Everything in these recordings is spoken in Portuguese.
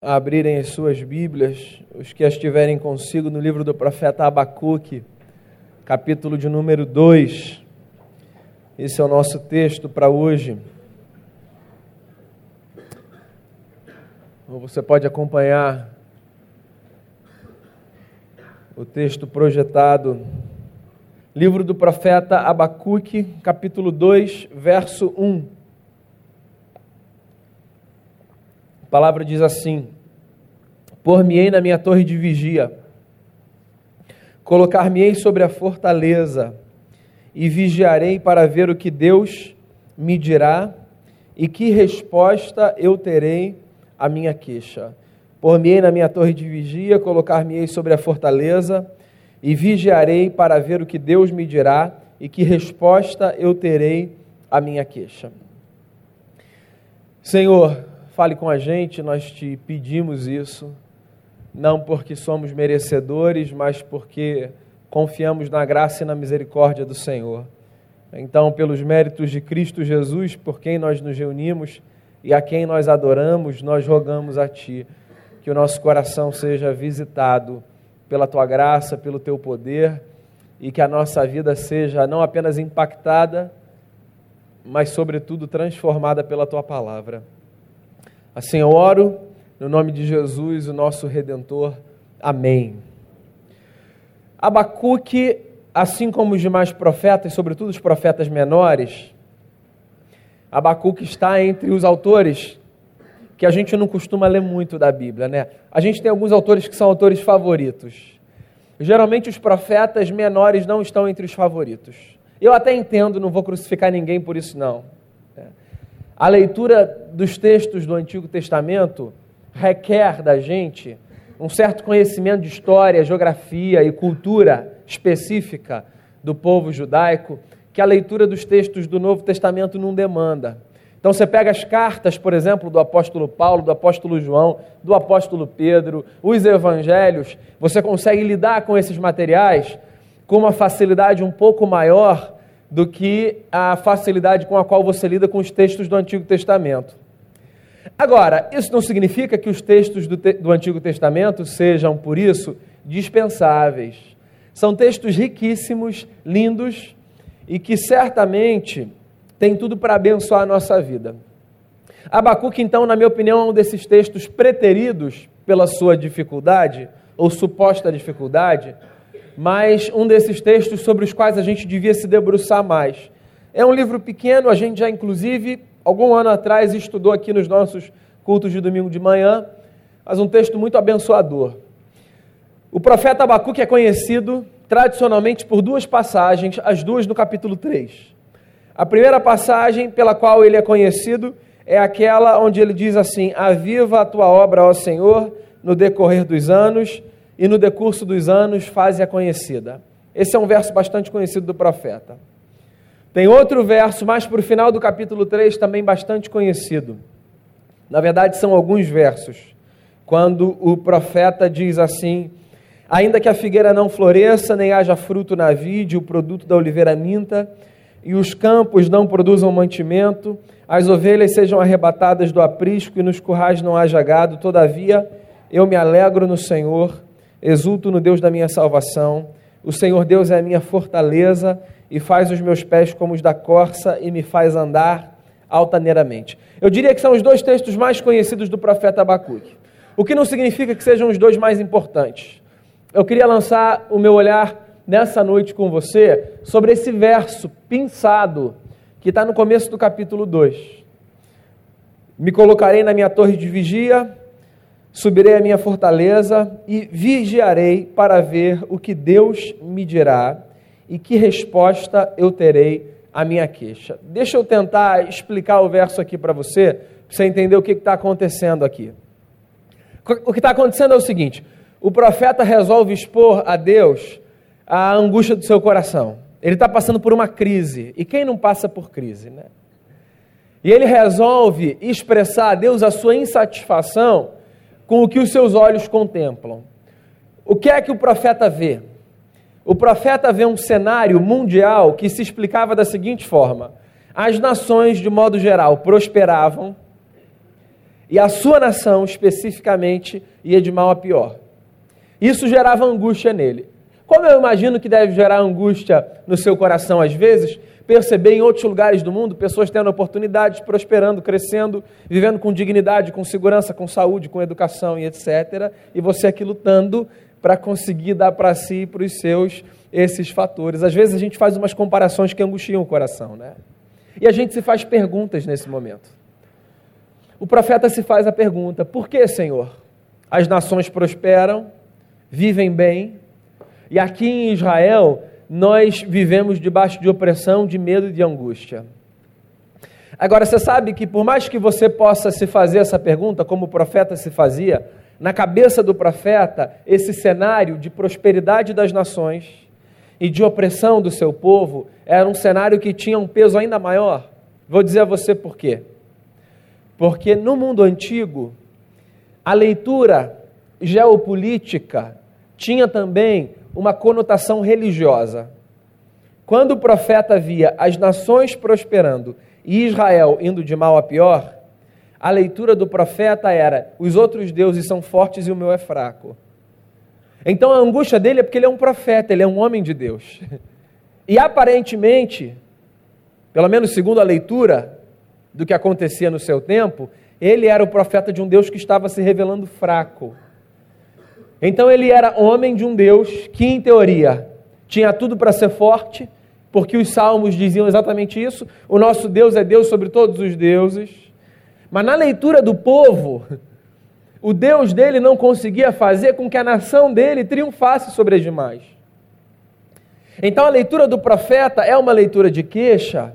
abrirem as suas Bíblias, os que as tiverem consigo, no livro do profeta Abacuque, capítulo de número 2. Esse é o nosso texto para hoje. Você pode acompanhar o texto projetado. Livro do profeta Abacuque, capítulo 2, verso 1. A palavra diz assim: Por-me-ei na minha torre de vigia, colocar-me-ei sobre a fortaleza, e vigiarei para ver o que Deus me dirá e que resposta eu terei à minha queixa. Por-me-ei na minha torre de vigia, colocar-me-ei sobre a fortaleza, e vigiarei para ver o que Deus me dirá e que resposta eu terei à minha queixa. Senhor, Fale com a gente, nós te pedimos isso, não porque somos merecedores, mas porque confiamos na graça e na misericórdia do Senhor. Então, pelos méritos de Cristo Jesus, por quem nós nos reunimos e a quem nós adoramos, nós rogamos a Ti que o nosso coração seja visitado pela Tua graça, pelo Teu poder e que a nossa vida seja não apenas impactada, mas, sobretudo, transformada pela Tua palavra. Assim eu oro, no nome de Jesus, o nosso Redentor. Amém. Abacuque, assim como os demais profetas, sobretudo os profetas menores, Abacuque está entre os autores que a gente não costuma ler muito da Bíblia, né? A gente tem alguns autores que são autores favoritos. Geralmente os profetas menores não estão entre os favoritos. Eu até entendo, não vou crucificar ninguém por isso não. A leitura dos textos do Antigo Testamento requer da gente um certo conhecimento de história, geografia e cultura específica do povo judaico que a leitura dos textos do Novo Testamento não demanda. Então você pega as cartas, por exemplo, do apóstolo Paulo, do apóstolo João, do apóstolo Pedro, os evangelhos, você consegue lidar com esses materiais com uma facilidade um pouco maior do que a facilidade com a qual você lida com os textos do Antigo Testamento. Agora, isso não significa que os textos do, te do Antigo Testamento sejam, por isso, dispensáveis. São textos riquíssimos, lindos e que certamente têm tudo para abençoar a nossa vida. Abacuque, então, na minha opinião, é um desses textos preteridos pela sua dificuldade, ou suposta dificuldade, mas um desses textos sobre os quais a gente devia se debruçar mais. É um livro pequeno, a gente já, inclusive, algum ano atrás, estudou aqui nos nossos cultos de domingo de manhã, mas um texto muito abençoador. O profeta Abacuque é conhecido tradicionalmente por duas passagens, as duas no capítulo 3. A primeira passagem pela qual ele é conhecido é aquela onde ele diz assim: Aviva a tua obra, ó Senhor, no decorrer dos anos e no decurso dos anos faze-a conhecida. Esse é um verso bastante conhecido do profeta. Tem outro verso, mais para o final do capítulo 3, também bastante conhecido. Na verdade, são alguns versos, quando o profeta diz assim: Ainda que a figueira não floresça, nem haja fruto na vide, o produto da oliveira minta, e os campos não produzam mantimento, as ovelhas sejam arrebatadas do aprisco e nos currais não haja gado, todavia eu me alegro no Senhor Exulto no Deus da minha salvação. O Senhor Deus é a minha fortaleza e faz os meus pés como os da corça e me faz andar altaneiramente. Eu diria que são os dois textos mais conhecidos do profeta Abacuque. O que não significa que sejam os dois mais importantes. Eu queria lançar o meu olhar nessa noite com você sobre esse verso pinçado que está no começo do capítulo 2. Me colocarei na minha torre de vigia Subirei à minha fortaleza e vigiarei para ver o que Deus me dirá e que resposta eu terei à minha queixa. Deixa eu tentar explicar o verso aqui para você, para você entender o que está acontecendo aqui. O que está acontecendo é o seguinte: o profeta resolve expor a Deus a angústia do seu coração. Ele está passando por uma crise. E quem não passa por crise, né? E ele resolve expressar a Deus a sua insatisfação com o que os seus olhos contemplam. O que é que o profeta vê? O profeta vê um cenário mundial que se explicava da seguinte forma: as nações, de modo geral, prosperavam, e a sua nação especificamente ia de mal a pior. Isso gerava angústia nele. Como eu imagino que deve gerar angústia no seu coração às vezes, perceber em outros lugares do mundo pessoas tendo oportunidades, prosperando, crescendo, vivendo com dignidade, com segurança, com saúde, com educação e etc. E você aqui lutando para conseguir dar para si e para os seus esses fatores. Às vezes a gente faz umas comparações que angustiam o coração, né? E a gente se faz perguntas nesse momento. O profeta se faz a pergunta: por que, Senhor? As nações prosperam, vivem bem, e aqui em Israel nós vivemos debaixo de opressão, de medo e de angústia. Agora, você sabe que por mais que você possa se fazer essa pergunta, como o profeta se fazia, na cabeça do profeta, esse cenário de prosperidade das nações e de opressão do seu povo era um cenário que tinha um peso ainda maior. Vou dizer a você por quê. Porque no mundo antigo, a leitura geopolítica tinha também uma conotação religiosa. Quando o profeta via as nações prosperando e Israel indo de mal a pior, a leitura do profeta era: os outros deuses são fortes e o meu é fraco. Então a angústia dele é porque ele é um profeta, ele é um homem de Deus. E aparentemente, pelo menos segundo a leitura do que acontecia no seu tempo, ele era o profeta de um Deus que estava se revelando fraco. Então ele era homem de um Deus que, em teoria, tinha tudo para ser forte, porque os salmos diziam exatamente isso. O nosso Deus é Deus sobre todos os deuses. Mas na leitura do povo, o Deus dele não conseguia fazer com que a nação dele triunfasse sobre as demais. Então a leitura do profeta é uma leitura de queixa,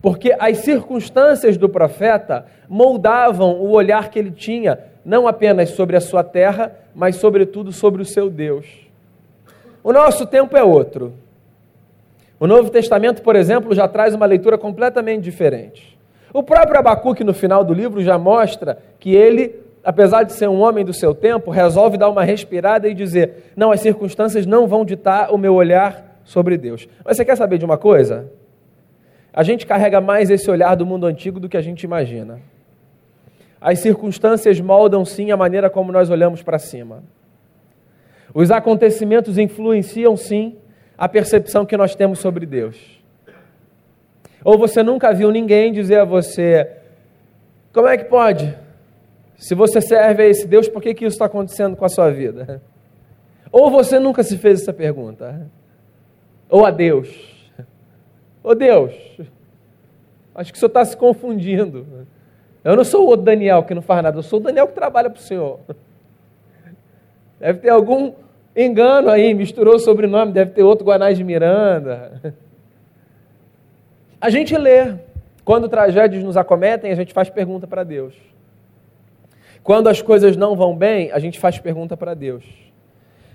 porque as circunstâncias do profeta moldavam o olhar que ele tinha, não apenas sobre a sua terra, mas sobretudo sobre o seu Deus. O nosso tempo é outro. O Novo Testamento, por exemplo, já traz uma leitura completamente diferente. O próprio Abacuque, no final do livro, já mostra que ele, apesar de ser um homem do seu tempo, resolve dar uma respirada e dizer: não, as circunstâncias não vão ditar o meu olhar sobre Deus. Mas você quer saber de uma coisa? A gente carrega mais esse olhar do mundo antigo do que a gente imagina. As circunstâncias moldam sim a maneira como nós olhamos para cima. Os acontecimentos influenciam sim a percepção que nós temos sobre Deus. Ou você nunca viu ninguém dizer a você: como é que pode? Se você serve a esse Deus, por que, que isso está acontecendo com a sua vida? Ou você nunca se fez essa pergunta? Ou a Deus? Ô Deus, acho que o senhor está se confundindo. Eu não sou o outro Daniel que não faz nada, eu sou o Daniel que trabalha para o senhor. Deve ter algum engano aí, misturou o sobrenome, deve ter outro Guanás de Miranda. A gente lê. Quando tragédias nos acometem, a gente faz pergunta para Deus. Quando as coisas não vão bem, a gente faz pergunta para Deus.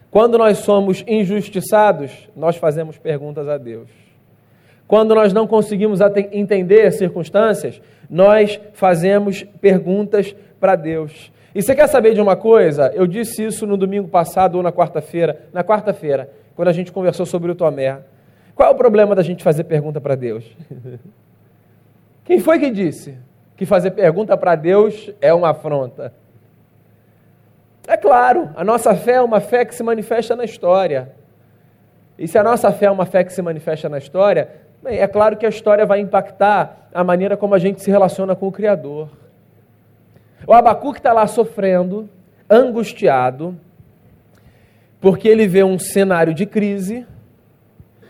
Quando nós somos injustiçados, nós fazemos perguntas a Deus. Quando nós não conseguimos entender as circunstâncias, nós fazemos perguntas para Deus. E você quer saber de uma coisa? Eu disse isso no domingo passado ou na quarta-feira. Na quarta-feira, quando a gente conversou sobre o Tomé. Qual é o problema da gente fazer pergunta para Deus? Quem foi que disse que fazer pergunta para Deus é uma afronta? É claro, a nossa fé é uma fé que se manifesta na história. E se a nossa fé é uma fé que se manifesta na história, Bem, é claro que a história vai impactar a maneira como a gente se relaciona com o Criador. O Abacuque está lá sofrendo, angustiado, porque ele vê um cenário de crise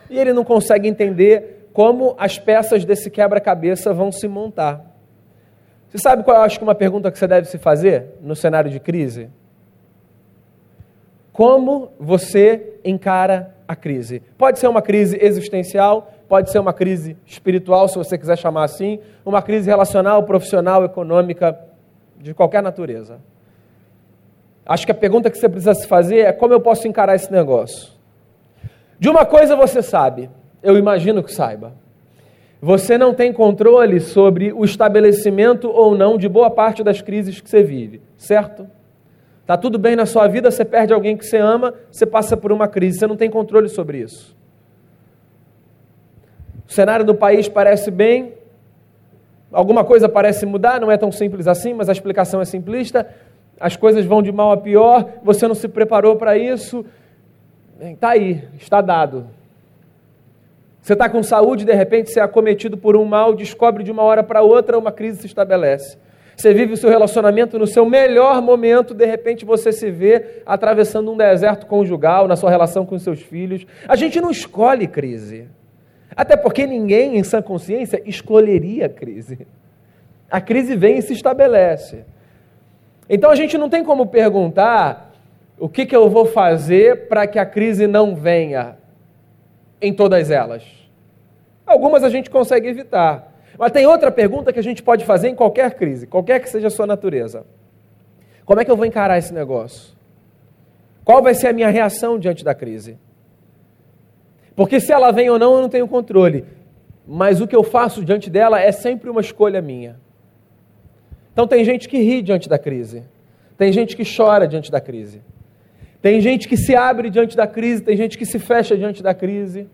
e ele não consegue entender como as peças desse quebra-cabeça vão se montar. Você sabe qual eu acho que é uma pergunta que você deve se fazer no cenário de crise? Como você encara a crise? Pode ser uma crise existencial, pode ser uma crise espiritual, se você quiser chamar assim, uma crise relacional, profissional, econômica, de qualquer natureza. Acho que a pergunta que você precisa se fazer é como eu posso encarar esse negócio. De uma coisa você sabe, eu imagino que saiba. Você não tem controle sobre o estabelecimento ou não de boa parte das crises que você vive, certo? Tá tudo bem na sua vida, você perde alguém que você ama, você passa por uma crise, você não tem controle sobre isso. O cenário do país parece bem, alguma coisa parece mudar, não é tão simples assim, mas a explicação é simplista. As coisas vão de mal a pior, você não se preparou para isso. Está aí, está dado. Você está com saúde, de repente você é acometido por um mal, descobre de uma hora para outra, uma crise se estabelece. Você vive o seu relacionamento no seu melhor momento, de repente você se vê atravessando um deserto conjugal na sua relação com seus filhos. A gente não escolhe crise. Até porque ninguém, em sã consciência, escolheria a crise. A crise vem e se estabelece. Então a gente não tem como perguntar o que, que eu vou fazer para que a crise não venha em todas elas. Algumas a gente consegue evitar. Mas tem outra pergunta que a gente pode fazer em qualquer crise, qualquer que seja a sua natureza. Como é que eu vou encarar esse negócio? Qual vai ser a minha reação diante da crise? Porque se ela vem ou não, eu não tenho controle. Mas o que eu faço diante dela é sempre uma escolha minha. Então tem gente que ri diante da crise. Tem gente que chora diante da crise. Tem gente que se abre diante da crise, tem gente que se fecha diante da crise.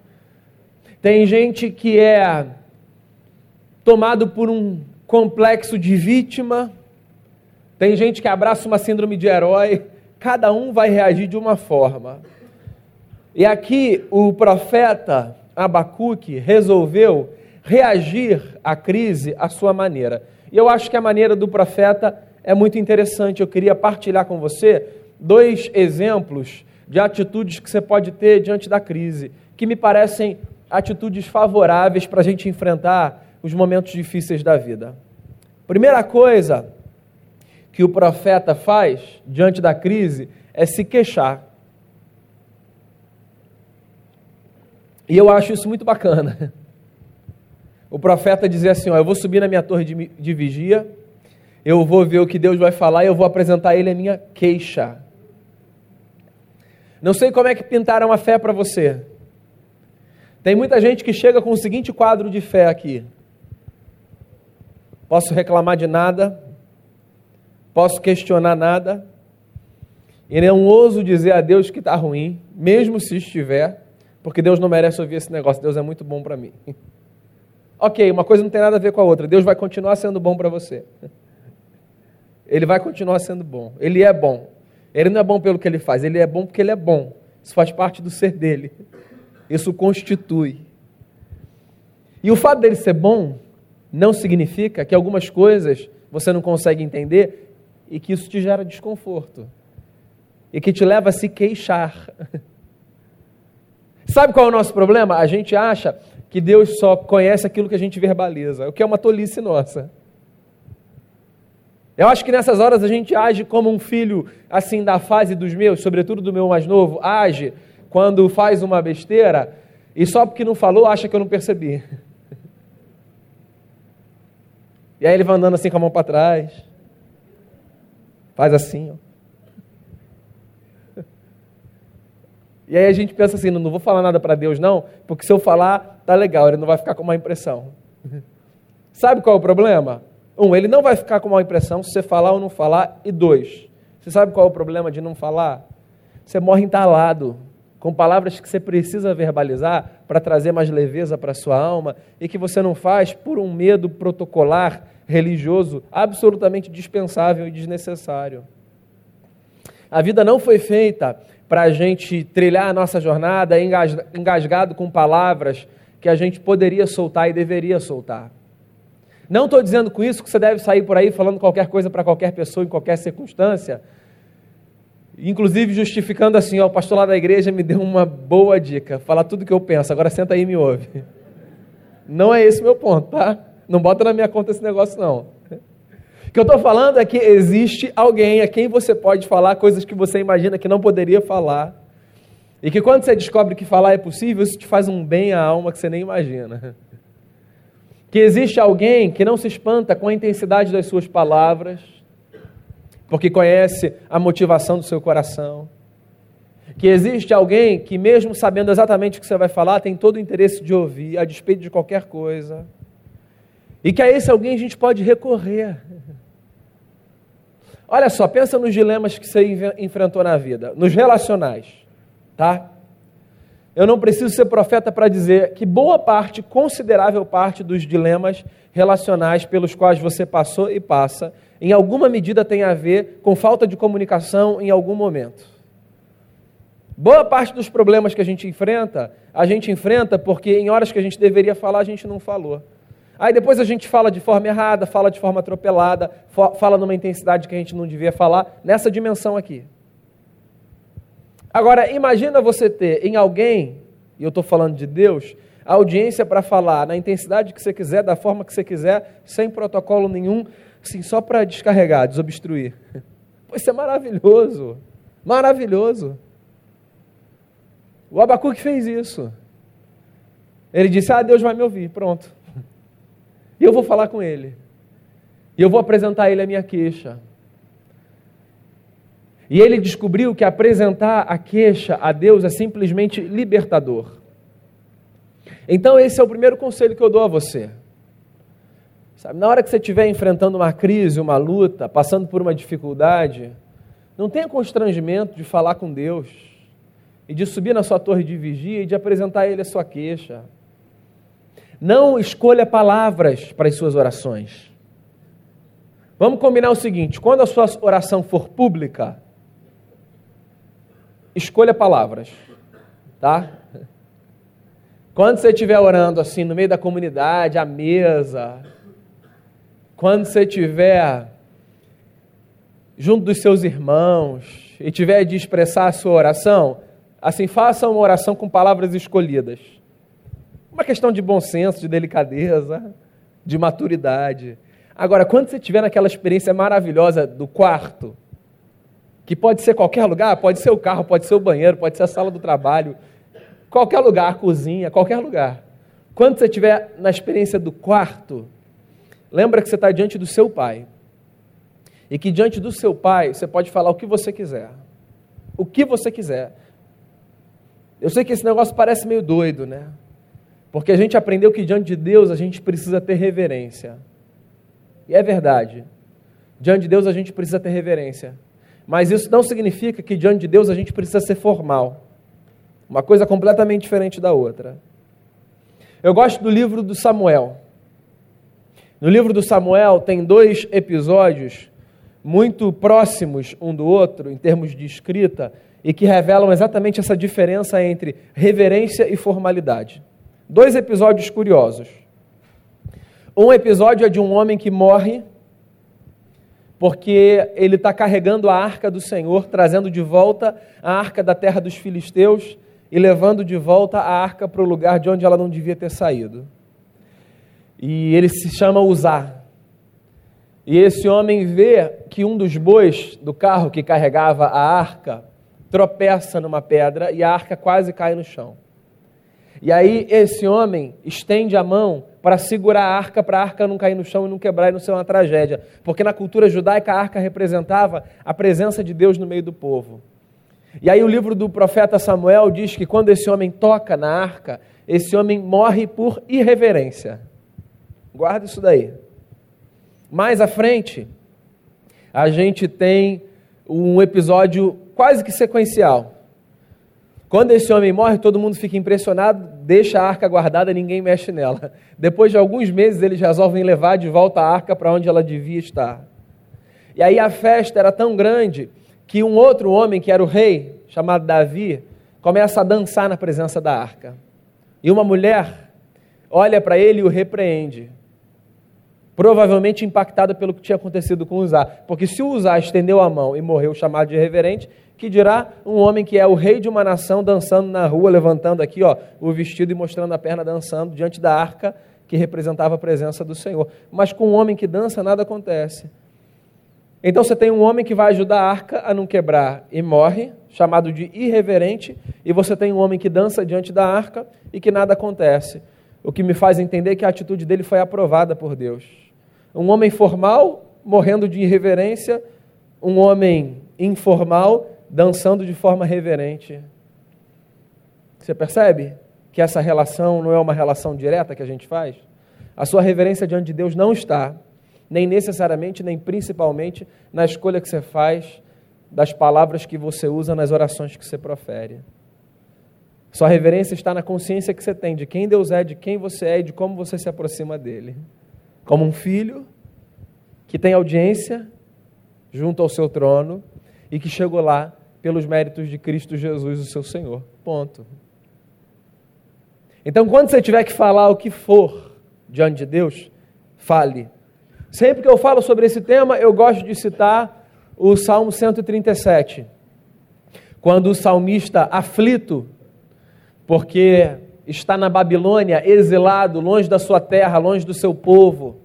Tem gente que é tomado por um complexo de vítima. Tem gente que abraça uma síndrome de herói. Cada um vai reagir de uma forma. E aqui o profeta Abacuque resolveu reagir à crise à sua maneira. E eu acho que a maneira do profeta é muito interessante. Eu queria partilhar com você dois exemplos de atitudes que você pode ter diante da crise, que me parecem atitudes favoráveis para a gente enfrentar os momentos difíceis da vida. Primeira coisa que o profeta faz diante da crise é se queixar. E eu acho isso muito bacana. O profeta dizia assim: ó, Eu vou subir na minha torre de, de vigia, eu vou ver o que Deus vai falar e eu vou apresentar a Ele a minha queixa. Não sei como é que pintaram a fé para você. Tem muita gente que chega com o seguinte quadro de fé aqui: posso reclamar de nada, posso questionar nada, e não ouso dizer a Deus que está ruim, mesmo se estiver, porque Deus não merece ouvir esse negócio, Deus é muito bom para mim. ok, uma coisa não tem nada a ver com a outra, Deus vai continuar sendo bom para você. Ele vai continuar sendo bom, Ele é bom. Ele não é bom pelo que ele faz, ele é bom porque ele é bom. Isso faz parte do ser dele. Isso constitui. E o fato dele ser bom não significa que algumas coisas você não consegue entender e que isso te gera desconforto. E que te leva a se queixar. Sabe qual é o nosso problema? A gente acha que Deus só conhece aquilo que a gente verbaliza, o que é uma tolice nossa. Eu acho que nessas horas a gente age como um filho, assim, da fase dos meus, sobretudo do meu mais novo, age quando faz uma besteira e só porque não falou acha que eu não percebi. E aí ele vai andando assim com a mão para trás, faz assim, ó. E aí a gente pensa assim, não vou falar nada para Deus não, porque se eu falar, tá legal, ele não vai ficar com uma impressão. Sabe qual é o problema? Um, ele não vai ficar com uma impressão se você falar ou não falar. E dois, você sabe qual é o problema de não falar? Você morre entalado com palavras que você precisa verbalizar para trazer mais leveza para a sua alma e que você não faz por um medo protocolar, religioso, absolutamente dispensável e desnecessário. A vida não foi feita para a gente trilhar a nossa jornada engasgado com palavras que a gente poderia soltar e deveria soltar. Não estou dizendo com isso que você deve sair por aí falando qualquer coisa para qualquer pessoa em qualquer circunstância. Inclusive justificando assim, ó, o pastor lá da igreja me deu uma boa dica. Fala tudo o que eu penso, agora senta aí e me ouve. Não é esse meu ponto, tá? Não bota na minha conta esse negócio, não. O que eu estou falando é que existe alguém a quem você pode falar coisas que você imagina que não poderia falar. E que quando você descobre que falar é possível, isso te faz um bem à alma que você nem imagina que existe alguém que não se espanta com a intensidade das suas palavras, porque conhece a motivação do seu coração. Que existe alguém que, mesmo sabendo exatamente o que você vai falar, tem todo o interesse de ouvir, a despeito de qualquer coisa. E que a esse alguém a gente pode recorrer. Olha só, pensa nos dilemas que você enfrentou na vida, nos relacionais, tá? Eu não preciso ser profeta para dizer que boa parte, considerável parte dos dilemas relacionais pelos quais você passou e passa, em alguma medida tem a ver com falta de comunicação em algum momento. Boa parte dos problemas que a gente enfrenta, a gente enfrenta porque em horas que a gente deveria falar, a gente não falou. Aí depois a gente fala de forma errada, fala de forma atropelada, fala numa intensidade que a gente não devia falar, nessa dimensão aqui. Agora, imagina você ter em alguém, e eu estou falando de Deus, a audiência para falar na intensidade que você quiser, da forma que você quiser, sem protocolo nenhum, assim, só para descarregar, desobstruir. Isso é maravilhoso, maravilhoso. O Abacuque fez isso. Ele disse: Ah, Deus vai me ouvir, pronto. E eu vou falar com ele. E eu vou apresentar a ele a minha queixa. E ele descobriu que apresentar a queixa a Deus é simplesmente libertador. Então, esse é o primeiro conselho que eu dou a você. Sabe, na hora que você estiver enfrentando uma crise, uma luta, passando por uma dificuldade, não tenha constrangimento de falar com Deus e de subir na sua torre de vigia e de apresentar a Ele a sua queixa. Não escolha palavras para as suas orações. Vamos combinar o seguinte: quando a sua oração for pública, escolha palavras, tá? Quando você estiver orando assim no meio da comunidade, à mesa, quando você estiver junto dos seus irmãos e tiver de expressar a sua oração, assim faça uma oração com palavras escolhidas. Uma questão de bom senso, de delicadeza, de maturidade. Agora, quando você estiver naquela experiência maravilhosa do quarto, que pode ser qualquer lugar, pode ser o carro, pode ser o banheiro, pode ser a sala do trabalho, qualquer lugar, cozinha, qualquer lugar. Quando você estiver na experiência do quarto, lembra que você está diante do seu pai. E que diante do seu pai você pode falar o que você quiser. O que você quiser. Eu sei que esse negócio parece meio doido, né? Porque a gente aprendeu que diante de Deus a gente precisa ter reverência. E é verdade. Diante de Deus a gente precisa ter reverência. Mas isso não significa que diante de Deus a gente precisa ser formal. Uma coisa completamente diferente da outra. Eu gosto do livro do Samuel. No livro do Samuel tem dois episódios muito próximos um do outro em termos de escrita e que revelam exatamente essa diferença entre reverência e formalidade. Dois episódios curiosos. Um episódio é de um homem que morre porque ele está carregando a arca do Senhor, trazendo de volta a arca da terra dos filisteus e levando de volta a arca para o lugar de onde ela não devia ter saído. E ele se chama Uzá. E esse homem vê que um dos bois do carro que carregava a arca tropeça numa pedra e a arca quase cai no chão. E aí esse homem estende a mão para segurar a arca, para a arca não cair no chão e não quebrar e não ser uma tragédia. Porque na cultura judaica a arca representava a presença de Deus no meio do povo. E aí o livro do profeta Samuel diz que quando esse homem toca na arca, esse homem morre por irreverência. Guarda isso daí. Mais à frente, a gente tem um episódio quase que sequencial. Quando esse homem morre, todo mundo fica impressionado, deixa a arca guardada, ninguém mexe nela. Depois de alguns meses, eles resolvem levar de volta a arca para onde ela devia estar. E aí a festa era tão grande que um outro homem, que era o rei, chamado Davi, começa a dançar na presença da arca. E uma mulher olha para ele e o repreende. Provavelmente impactada pelo que tinha acontecido com Uzá. Porque se o Uzá estendeu a mão e morreu chamado de irreverente, que dirá um homem que é o rei de uma nação dançando na rua, levantando aqui ó, o vestido e mostrando a perna dançando diante da arca que representava a presença do Senhor. Mas com um homem que dança, nada acontece. Então você tem um homem que vai ajudar a arca a não quebrar e morre, chamado de irreverente, e você tem um homem que dança diante da arca e que nada acontece. O que me faz entender que a atitude dele foi aprovada por Deus. Um homem formal morrendo de irreverência, um homem informal dançando de forma reverente. Você percebe que essa relação não é uma relação direta que a gente faz? A sua reverência diante de Deus não está, nem necessariamente, nem principalmente, na escolha que você faz das palavras que você usa nas orações que você profere. Sua reverência está na consciência que você tem de quem Deus é, de quem você é e de como você se aproxima dele. Como um filho que tem audiência junto ao seu trono e que chegou lá pelos méritos de Cristo Jesus, o seu Senhor. Ponto. Então, quando você tiver que falar o que for diante de Deus, fale. Sempre que eu falo sobre esse tema, eu gosto de citar o Salmo 137. Quando o salmista aflito, porque está na Babilônia, exilado, longe da sua terra, longe do seu povo,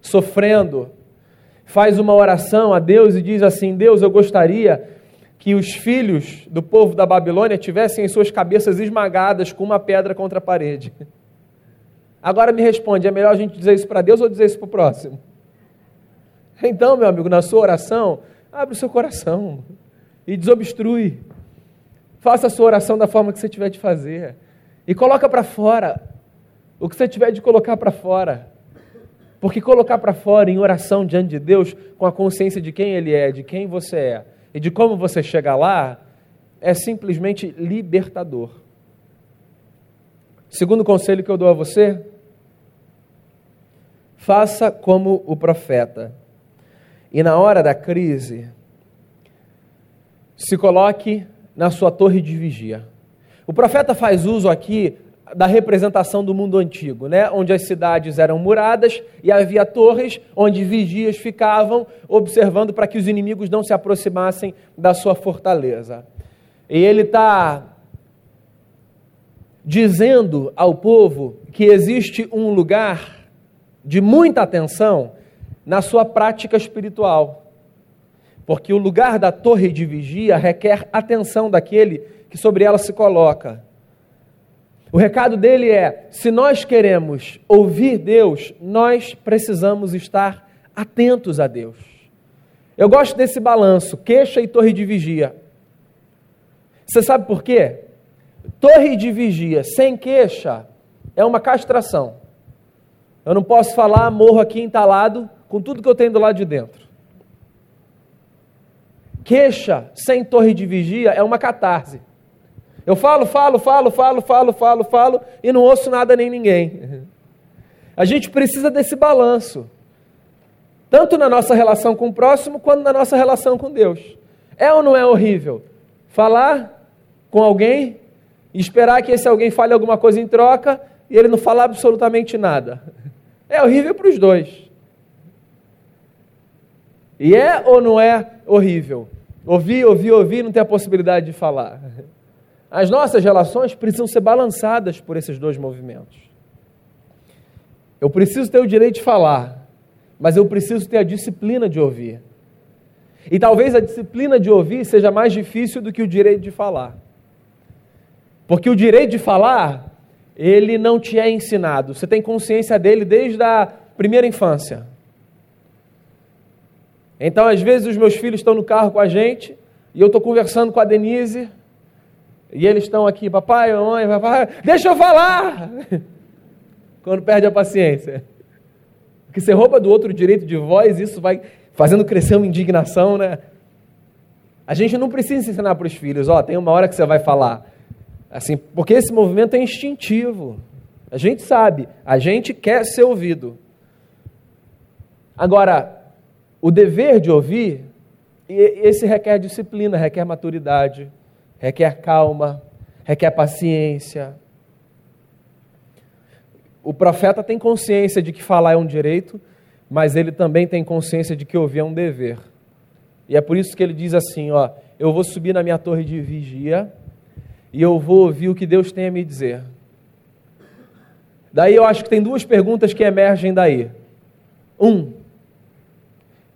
sofrendo, faz uma oração a Deus e diz assim: Deus, eu gostaria que os filhos do povo da Babilônia tivessem as suas cabeças esmagadas com uma pedra contra a parede. Agora me responde: é melhor a gente dizer isso para Deus ou dizer isso para o próximo? Então, meu amigo, na sua oração, abre o seu coração e desobstrui. Faça a sua oração da forma que você tiver de fazer. E coloca para fora o que você tiver de colocar para fora. Porque colocar para fora em oração diante de Deus, com a consciência de quem Ele é, de quem você é, e de como você chega lá é simplesmente libertador. Segundo conselho que eu dou a você, faça como o profeta. E na hora da crise, se coloque na sua torre de vigia. O profeta faz uso aqui da representação do mundo antigo, né? onde as cidades eram muradas e havia torres onde vigias ficavam observando para que os inimigos não se aproximassem da sua fortaleza. E ele está dizendo ao povo que existe um lugar de muita atenção na sua prática espiritual. Porque o lugar da torre de vigia requer atenção daquele que sobre ela se coloca. O recado dele é: se nós queremos ouvir Deus, nós precisamos estar atentos a Deus. Eu gosto desse balanço, queixa e torre de vigia. Você sabe por quê? Torre de vigia sem queixa é uma castração. Eu não posso falar, morro aqui entalado com tudo que eu tenho do lado de dentro. Queixa sem torre de vigia é uma catarse. Eu falo, falo, falo, falo, falo, falo, falo e não ouço nada nem ninguém. A gente precisa desse balanço, tanto na nossa relação com o próximo, quanto na nossa relação com Deus. É ou não é horrível falar com alguém e esperar que esse alguém fale alguma coisa em troca e ele não falar absolutamente nada? É horrível para os dois. E é ou não é horrível? Ouvir, ouvir, ouvir, não ter a possibilidade de falar. As nossas relações precisam ser balançadas por esses dois movimentos. Eu preciso ter o direito de falar, mas eu preciso ter a disciplina de ouvir. E talvez a disciplina de ouvir seja mais difícil do que o direito de falar. Porque o direito de falar, ele não te é ensinado. Você tem consciência dele desde a primeira infância. Então, às vezes, os meus filhos estão no carro com a gente e eu estou conversando com a Denise e eles estão aqui, papai, mãe, papai, deixa eu falar! Quando perde a paciência. Porque você rouba do outro direito de voz, isso vai fazendo crescer uma indignação, né? A gente não precisa ensinar para os filhos, ó, tem uma hora que você vai falar. Assim, porque esse movimento é instintivo. A gente sabe, a gente quer ser ouvido. Agora, o dever de ouvir, esse requer disciplina, requer maturidade requer calma, requer paciência. O profeta tem consciência de que falar é um direito, mas ele também tem consciência de que ouvir é um dever. E é por isso que ele diz assim: ó, eu vou subir na minha torre de vigia e eu vou ouvir o que Deus tem a me dizer. Daí eu acho que tem duas perguntas que emergem daí. Um,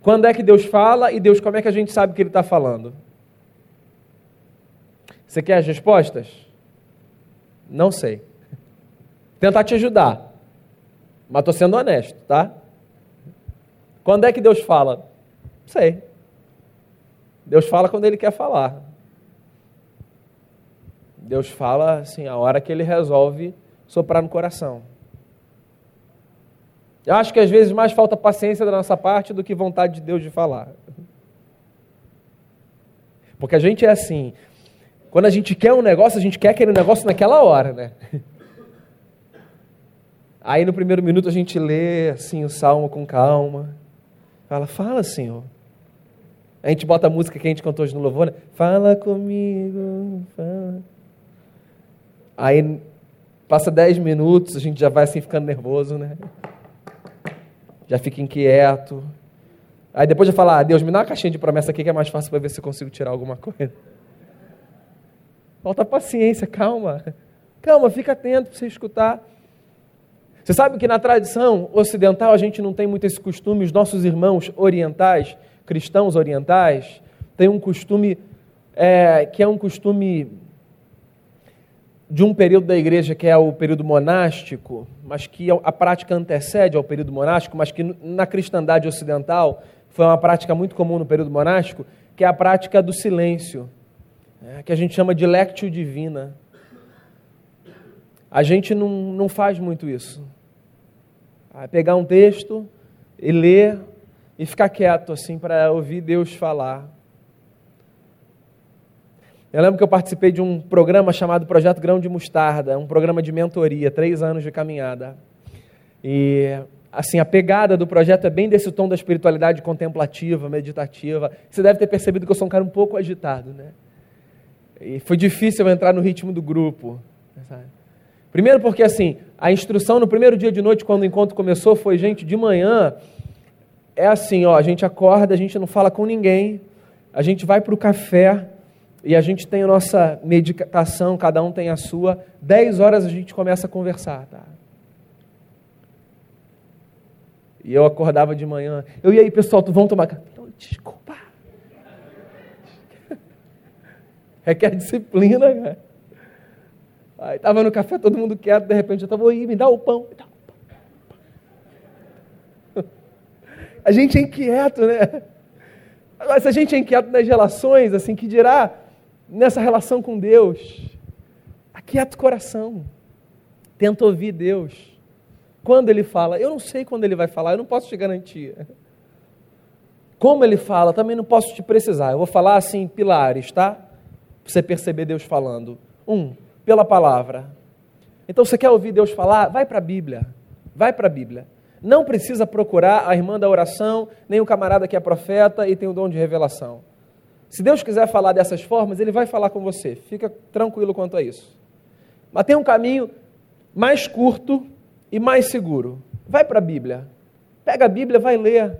quando é que Deus fala e Deus, como é que a gente sabe que Ele está falando? Você quer as respostas? Não sei. Tentar te ajudar. Mas estou sendo honesto, tá? Quando é que Deus fala? Sei. Deus fala quando Ele quer falar. Deus fala assim, a hora que Ele resolve soprar no coração. Eu acho que às vezes mais falta paciência da nossa parte do que vontade de Deus de falar. Porque a gente é assim, Quando a gente quer um negócio, a gente quer aquele negócio naquela hora, né? Aí no primeiro minuto a gente lê assim o salmo com calma. Fala, fala, Senhor. A gente bota a música que a gente cantou hoje no louvor, né? Fala comigo, fala. Aí passa dez minutos, a gente já vai assim ficando nervoso, né? Já fica inquieto. Aí depois de falar, ah, Deus, me dá uma caixinha de promessa aqui que é mais fácil para ver se eu consigo tirar alguma coisa. Falta paciência, calma. Calma, fica atento para você escutar. Você sabe que na tradição ocidental a gente não tem muito esse costume, os nossos irmãos orientais, cristãos orientais, têm um costume é, que é um costume de um período da igreja que é o período monástico, mas que a prática antecede ao período monástico, mas que na cristandade ocidental foi uma prática muito comum no período monástico, que é a prática do silêncio, né, que a gente chama de lectio divina. A gente não, não faz muito isso. Vai pegar um texto e ler e ficar quieto assim para ouvir Deus falar. Eu lembro que eu participei de um programa chamado Projeto Grão de Mostarda, um programa de mentoria, três anos de caminhada. E assim, a pegada do projeto é bem desse tom da espiritualidade contemplativa, meditativa. Você deve ter percebido que eu sou um cara um pouco agitado, né? E foi difícil entrar no ritmo do grupo. Sabe? Primeiro porque, assim, a instrução no primeiro dia de noite, quando o encontro começou, foi, gente, de manhã, é assim, ó, a gente acorda, a gente não fala com ninguém, a gente vai para o café e a gente tem a nossa meditação, cada um tem a sua. Dez horas a gente começa a conversar, tá? E eu acordava de manhã. Eu e aí, pessoal, tu vão tomar café? Desculpa. Requer disciplina, cara. Aí estava no café, todo mundo quieto, de repente eu estava. Me dá o pão. A gente é inquieto, né? Agora, se a gente é inquieto nas relações, assim, que dirá nessa relação com Deus? Aquieta o coração. Tenta ouvir Deus. Quando Ele fala, eu não sei quando Ele vai falar, eu não posso te garantir. Como Ele fala, também não posso te precisar. Eu vou falar assim, pilares, tá? Você perceber Deus falando. Um, pela palavra. Então, você quer ouvir Deus falar? Vai para a Bíblia. Vai para a Bíblia. Não precisa procurar a irmã da oração, nem o camarada que é profeta e tem o dom de revelação. Se Deus quiser falar dessas formas, Ele vai falar com você. Fica tranquilo quanto a isso. Mas tem um caminho mais curto e mais seguro. Vai para a Bíblia. Pega a Bíblia, vai ler.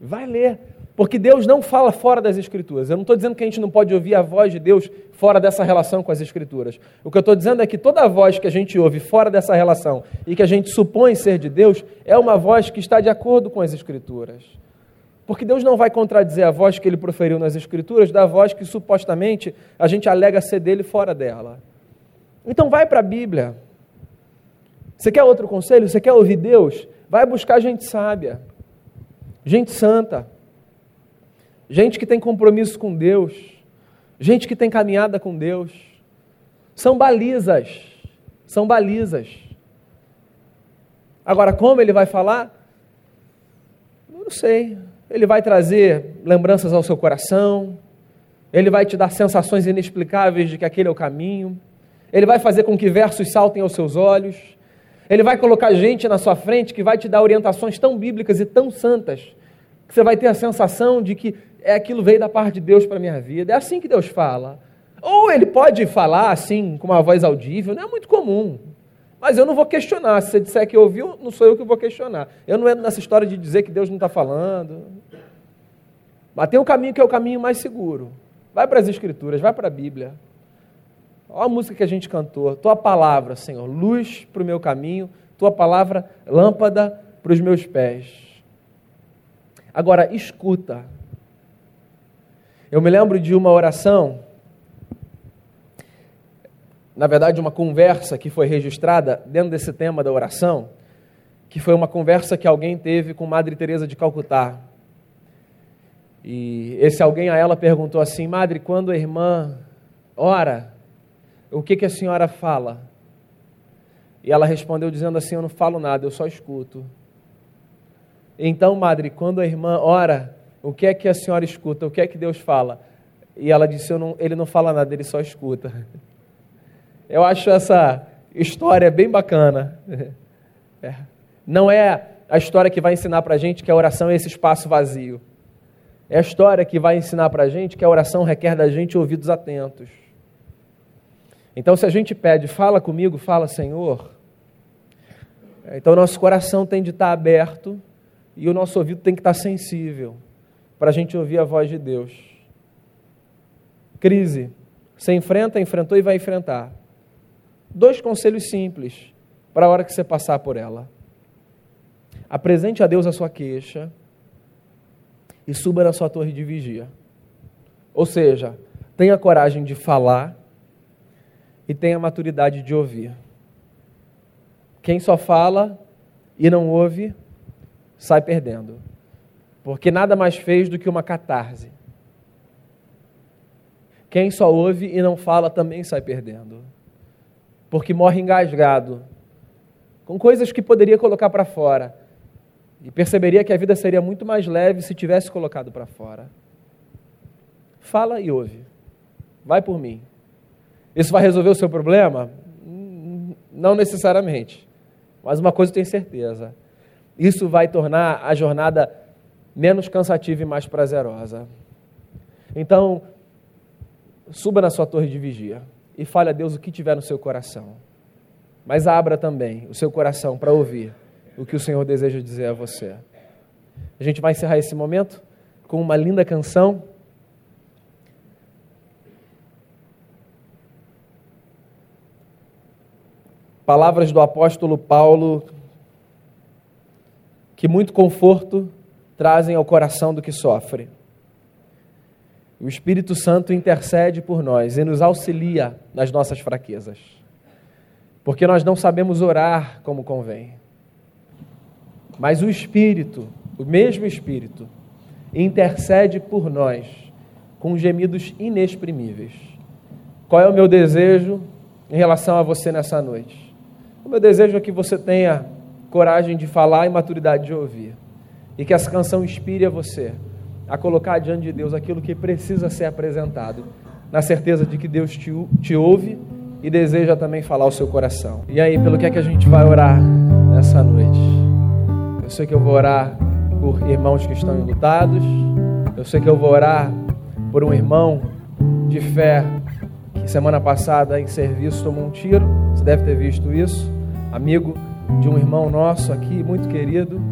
Vai ler. Porque Deus não fala fora das Escrituras. Eu não estou dizendo que a gente não pode ouvir a voz de Deus fora dessa relação com as Escrituras. O que eu estou dizendo é que toda voz que a gente ouve fora dessa relação e que a gente supõe ser de Deus é uma voz que está de acordo com as Escrituras. Porque Deus não vai contradizer a voz que ele proferiu nas Escrituras da voz que supostamente a gente alega ser dele fora dela. Então vai para a Bíblia. Você quer outro conselho? Você quer ouvir Deus? Vai buscar gente sábia, gente santa gente que tem compromisso com Deus, gente que tem caminhada com Deus. São balizas, são balizas. Agora, como ele vai falar? Não sei. Ele vai trazer lembranças ao seu coração, ele vai te dar sensações inexplicáveis de que aquele é o caminho, ele vai fazer com que versos saltem aos seus olhos, ele vai colocar gente na sua frente que vai te dar orientações tão bíblicas e tão santas, que você vai ter a sensação de que é aquilo veio da parte de Deus para a minha vida. É assim que Deus fala. Ou ele pode falar assim, com uma voz audível, não é muito comum. Mas eu não vou questionar. Se você disser que ouviu, não sou eu que vou questionar. Eu não entro nessa história de dizer que Deus não está falando. Mas tem um caminho que é o caminho mais seguro. Vai para as Escrituras, vai para a Bíblia. Olha a música que a gente cantou. Tua palavra, Senhor, luz para o meu caminho. Tua palavra, lâmpada para os meus pés. Agora, escuta. Eu me lembro de uma oração, na verdade, uma conversa que foi registrada dentro desse tema da oração, que foi uma conversa que alguém teve com Madre Teresa de Calcutá. E esse alguém a ela perguntou assim: Madre, quando a irmã ora, o que, que a senhora fala? E ela respondeu dizendo assim: Eu não falo nada, eu só escuto. Então, Madre, quando a irmã ora, o que é que a senhora escuta? O que é que Deus fala? E ela disse: não, ele não fala nada, ele só escuta. Eu acho essa história bem bacana. É. Não é a história que vai ensinar para a gente que a oração é esse espaço vazio. É a história que vai ensinar para a gente que a oração requer da gente ouvidos atentos. Então, se a gente pede, fala comigo, fala, Senhor. Então, nosso coração tem de estar aberto e o nosso ouvido tem que estar sensível para a gente ouvir a voz de Deus. Crise. Você enfrenta, enfrentou e vai enfrentar. Dois conselhos simples para a hora que você passar por ela. Apresente a Deus a sua queixa e suba na sua torre de vigia. Ou seja, tenha coragem de falar e tenha maturidade de ouvir. Quem só fala e não ouve, sai perdendo. Porque nada mais fez do que uma catarse. Quem só ouve e não fala também sai perdendo. Porque morre engasgado com coisas que poderia colocar para fora e perceberia que a vida seria muito mais leve se tivesse colocado para fora. Fala e ouve. Vai por mim. Isso vai resolver o seu problema? Não necessariamente. Mas uma coisa eu tenho certeza: isso vai tornar a jornada menos cansativa e mais prazerosa. Então, suba na sua torre de vigia e fale a Deus o que tiver no seu coração. Mas abra também o seu coração para ouvir o que o Senhor deseja dizer a você. A gente vai encerrar esse momento com uma linda canção. Palavras do apóstolo Paulo que muito conforto trazem ao coração do que sofre. O Espírito Santo intercede por nós e nos auxilia nas nossas fraquezas, porque nós não sabemos orar como convém. Mas o Espírito, o mesmo Espírito, intercede por nós com gemidos inexprimíveis. Qual é o meu desejo em relação a você nessa noite? O meu desejo é que você tenha coragem de falar e maturidade de ouvir. E que essa canção inspire a você a colocar diante de Deus aquilo que precisa ser apresentado, na certeza de que Deus te, te ouve e deseja também falar o seu coração. E aí, pelo que é que a gente vai orar nessa noite? Eu sei que eu vou orar por irmãos que estão enlutados, eu sei que eu vou orar por um irmão de fé que semana passada em serviço tomou um tiro, você deve ter visto isso, amigo de um irmão nosso aqui, muito querido,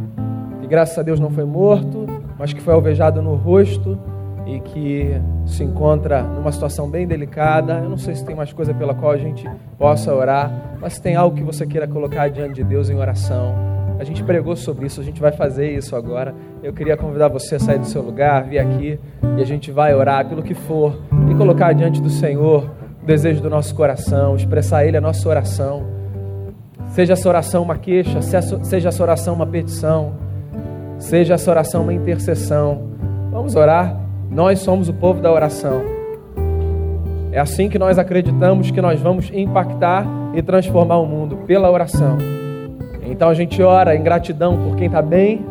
graças a Deus não foi morto, mas que foi alvejado no rosto e que se encontra numa situação bem delicada. Eu não sei se tem mais coisa pela qual a gente possa orar, mas se tem algo que você queira colocar diante de Deus em oração. A gente pregou sobre isso, a gente vai fazer isso agora. Eu queria convidar você a sair do seu lugar, vir aqui e a gente vai orar pelo que for e colocar diante do Senhor o desejo do nosso coração, expressar a Ele a nossa oração. Seja essa oração uma queixa, seja essa oração uma petição, seja essa oração uma intercessão. Vamos orar. Nós somos o povo da oração. É assim que nós acreditamos que nós vamos impactar e transformar o mundo pela oração. Então a gente ora em gratidão por quem está bem,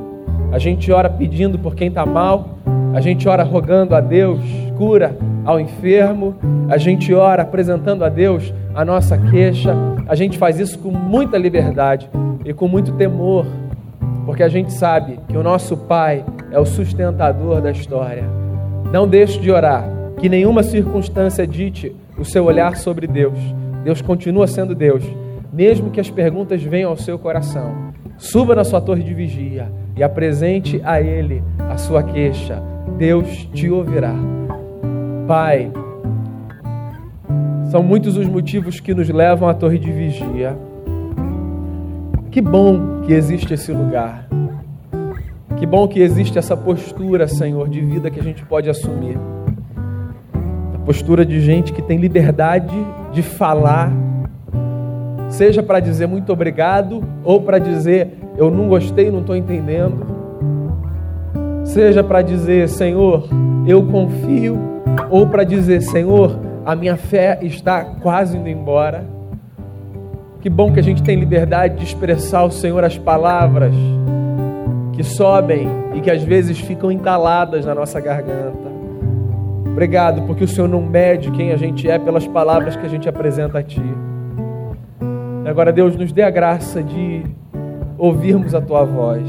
a gente ora pedindo por quem está mal, a gente ora rogando a Deus cura ao enfermo, a gente ora apresentando a Deus a nossa queixa, a gente faz isso com muita liberdade e com muito temor, porque a gente sabe que o nosso Pai é o sustentador da história. Não deixe de orar, que nenhuma circunstância dite o seu olhar sobre Deus. Deus continua sendo Deus, mesmo que as perguntas venham ao seu coração. Suba na sua torre de vigia e apresente a Ele a sua queixa. Deus te ouvirá. Pai, são muitos os motivos que nos levam à torre de vigia. Que bom que existe esse lugar. Que bom que existe essa postura, Senhor, de vida que a gente pode assumir. A postura de gente que tem liberdade de falar, seja para dizer muito obrigado ou para dizer eu não gostei, não estou entendendo. Seja para dizer, Senhor, eu confio, ou para dizer, Senhor, a minha fé está quase indo embora. Que bom que a gente tem liberdade de expressar ao Senhor as palavras que sobem e que às vezes ficam entaladas na nossa garganta. Obrigado, porque o Senhor não mede quem a gente é pelas palavras que a gente apresenta a Ti. Agora, Deus, nos dê a graça de ouvirmos a Tua voz.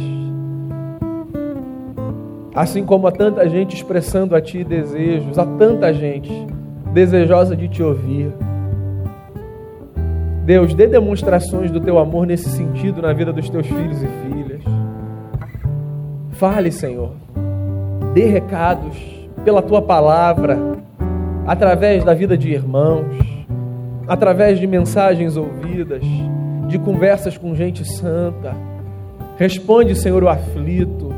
Assim como há tanta gente expressando a Ti desejos, há tanta gente desejosa de Te ouvir. Deus, dê demonstrações do Teu amor nesse sentido na vida dos Teus filhos e filhas. Fale, Senhor. Dê recados pela Tua palavra, através da vida de irmãos através de mensagens ouvidas, de conversas com gente santa. Responde, Senhor, o aflito.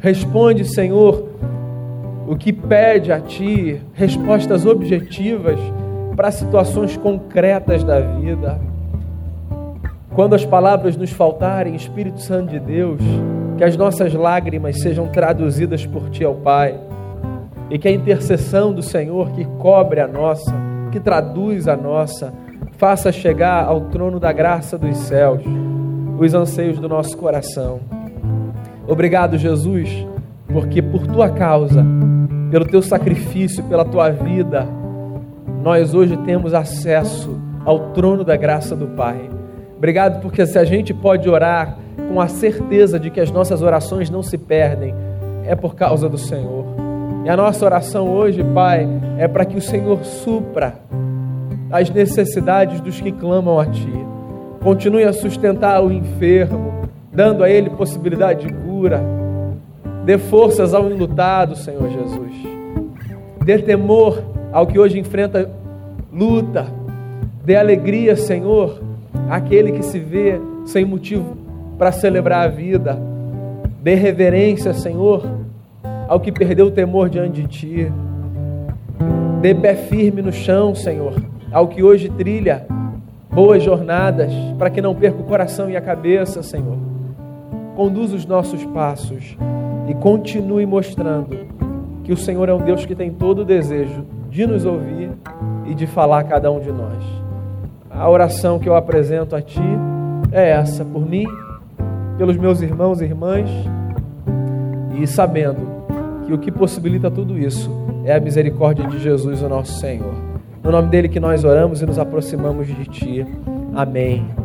Responde, Senhor, o que pede a Ti, respostas objetivas para situações concretas da vida. Quando as palavras nos faltarem, Espírito Santo de Deus, que as nossas lágrimas sejam traduzidas por Ti ao Pai, e que a intercessão do Senhor que cobre a nossa, que traduz a nossa, faça chegar ao trono da graça dos céus os anseios do nosso coração. Obrigado, Jesus, porque por tua causa, pelo teu sacrifício, pela tua vida, nós hoje temos acesso ao trono da graça do Pai. Obrigado porque se a gente pode orar com a certeza de que as nossas orações não se perdem, é por causa do Senhor. E a nossa oração hoje, Pai, é para que o Senhor supra as necessidades dos que clamam a Ti. Continue a sustentar o enfermo, dando a ele possibilidade de cura. Dê forças ao enlutado, Senhor Jesus. Dê temor ao que hoje enfrenta luta. Dê alegria, Senhor, àquele que se vê sem motivo para celebrar a vida. Dê reverência, Senhor, ao que perdeu o temor diante de ti. Dê pé firme no chão, Senhor, ao que hoje trilha boas jornadas, para que não perca o coração e a cabeça, Senhor. Conduza os nossos passos e continue mostrando que o Senhor é um Deus que tem todo o desejo de nos ouvir e de falar a cada um de nós. A oração que eu apresento a Ti é essa, por mim, pelos meus irmãos e irmãs, e sabendo e o que possibilita tudo isso é a misericórdia de Jesus, o nosso Senhor. No nome dele que nós oramos e nos aproximamos de Ti. Amém.